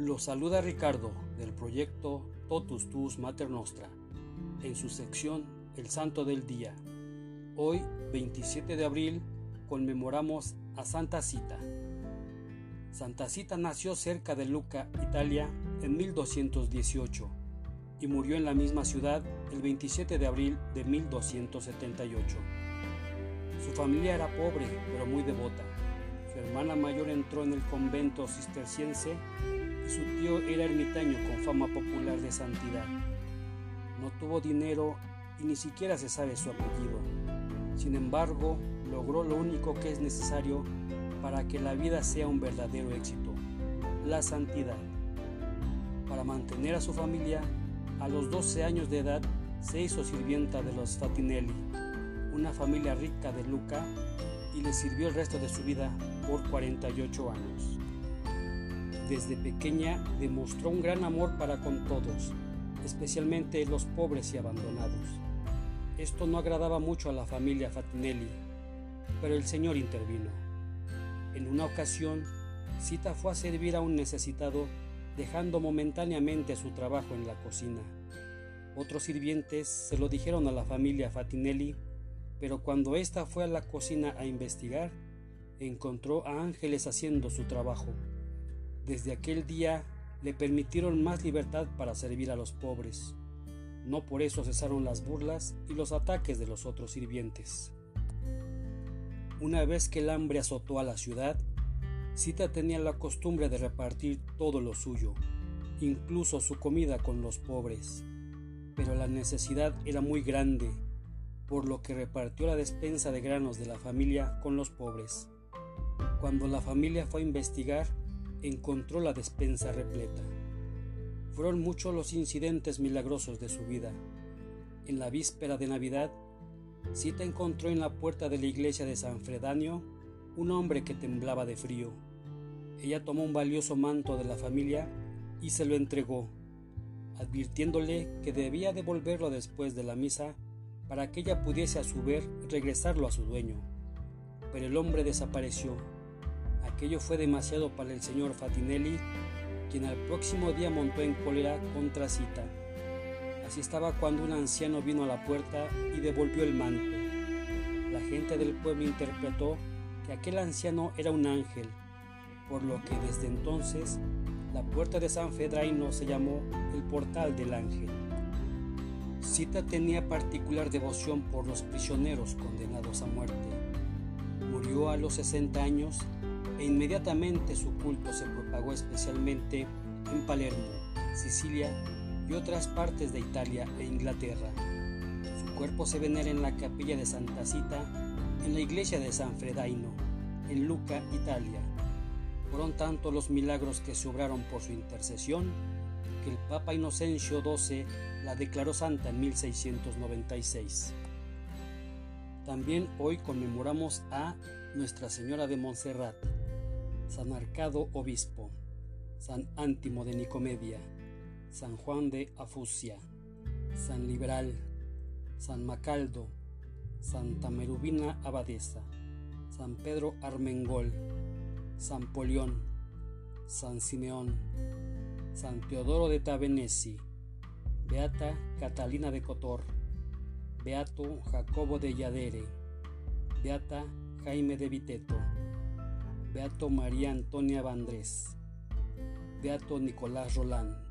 Lo saluda Ricardo del proyecto Totus Tus Mater Nostra en su sección El Santo del Día. Hoy, 27 de abril, conmemoramos a Santa Cita. Santa Cita nació cerca de Lucca, Italia, en 1218 y murió en la misma ciudad el 27 de abril de 1278. Su familia era pobre pero muy devota. Hermana mayor entró en el convento cisterciense y su tío era ermitaño con fama popular de santidad. No tuvo dinero y ni siquiera se sabe su apellido. Sin embargo, logró lo único que es necesario para que la vida sea un verdadero éxito, la santidad. Para mantener a su familia, a los 12 años de edad se hizo sirvienta de los Fatinelli, una familia rica de Luca, y le sirvió el resto de su vida por 48 años. Desde pequeña demostró un gran amor para con todos, especialmente los pobres y abandonados. Esto no agradaba mucho a la familia Fatinelli, pero el Señor intervino. En una ocasión, Cita fue a servir a un necesitado dejando momentáneamente su trabajo en la cocina. Otros sirvientes se lo dijeron a la familia Fatinelli, pero cuando ésta fue a la cocina a investigar, encontró a ángeles haciendo su trabajo. Desde aquel día le permitieron más libertad para servir a los pobres. No por eso cesaron las burlas y los ataques de los otros sirvientes. Una vez que el hambre azotó a la ciudad, Cita tenía la costumbre de repartir todo lo suyo, incluso su comida con los pobres. Pero la necesidad era muy grande, por lo que repartió la despensa de granos de la familia con los pobres. Cuando la familia fue a investigar, encontró la despensa repleta. Fueron muchos los incidentes milagrosos de su vida. En la víspera de Navidad, Cita encontró en la puerta de la iglesia de San Fredanio un hombre que temblaba de frío. Ella tomó un valioso manto de la familia y se lo entregó, advirtiéndole que debía devolverlo después de la misa para que ella pudiese a su vez regresarlo a su dueño. Pero el hombre desapareció. Aquello fue demasiado para el señor Fatinelli, quien al próximo día montó en cólera contra Cita. Así estaba cuando un anciano vino a la puerta y devolvió el manto. La gente del pueblo interpretó que aquel anciano era un ángel, por lo que desde entonces la puerta de San Fedraino se llamó el portal del ángel. Cita tenía particular devoción por los prisioneros condenados a muerte. Murió a los 60 años e inmediatamente su culto se propagó especialmente en Palermo, Sicilia y otras partes de Italia e Inglaterra. Su cuerpo se venera en la capilla de Santa Cita en la iglesia de San Fredaino, en Lucca, Italia. Fueron tanto los milagros que se obraron por su intercesión que el Papa Inocencio XII la declaró santa en 1696. También hoy conmemoramos a Nuestra Señora de Montserrat, San Arcado Obispo, San Ántimo de Nicomedia, San Juan de Afusia, San Liberal, San Macaldo, Santa Merubina Abadesa, San Pedro Armengol, San Polión, San Simeón, San Teodoro de Tabenesi, Beata Catalina de Cotor, Beato Jacobo de Yadere, Beata Jaime de Viteto, Beato María Antonia Vandrés, Beato Nicolás Rolán,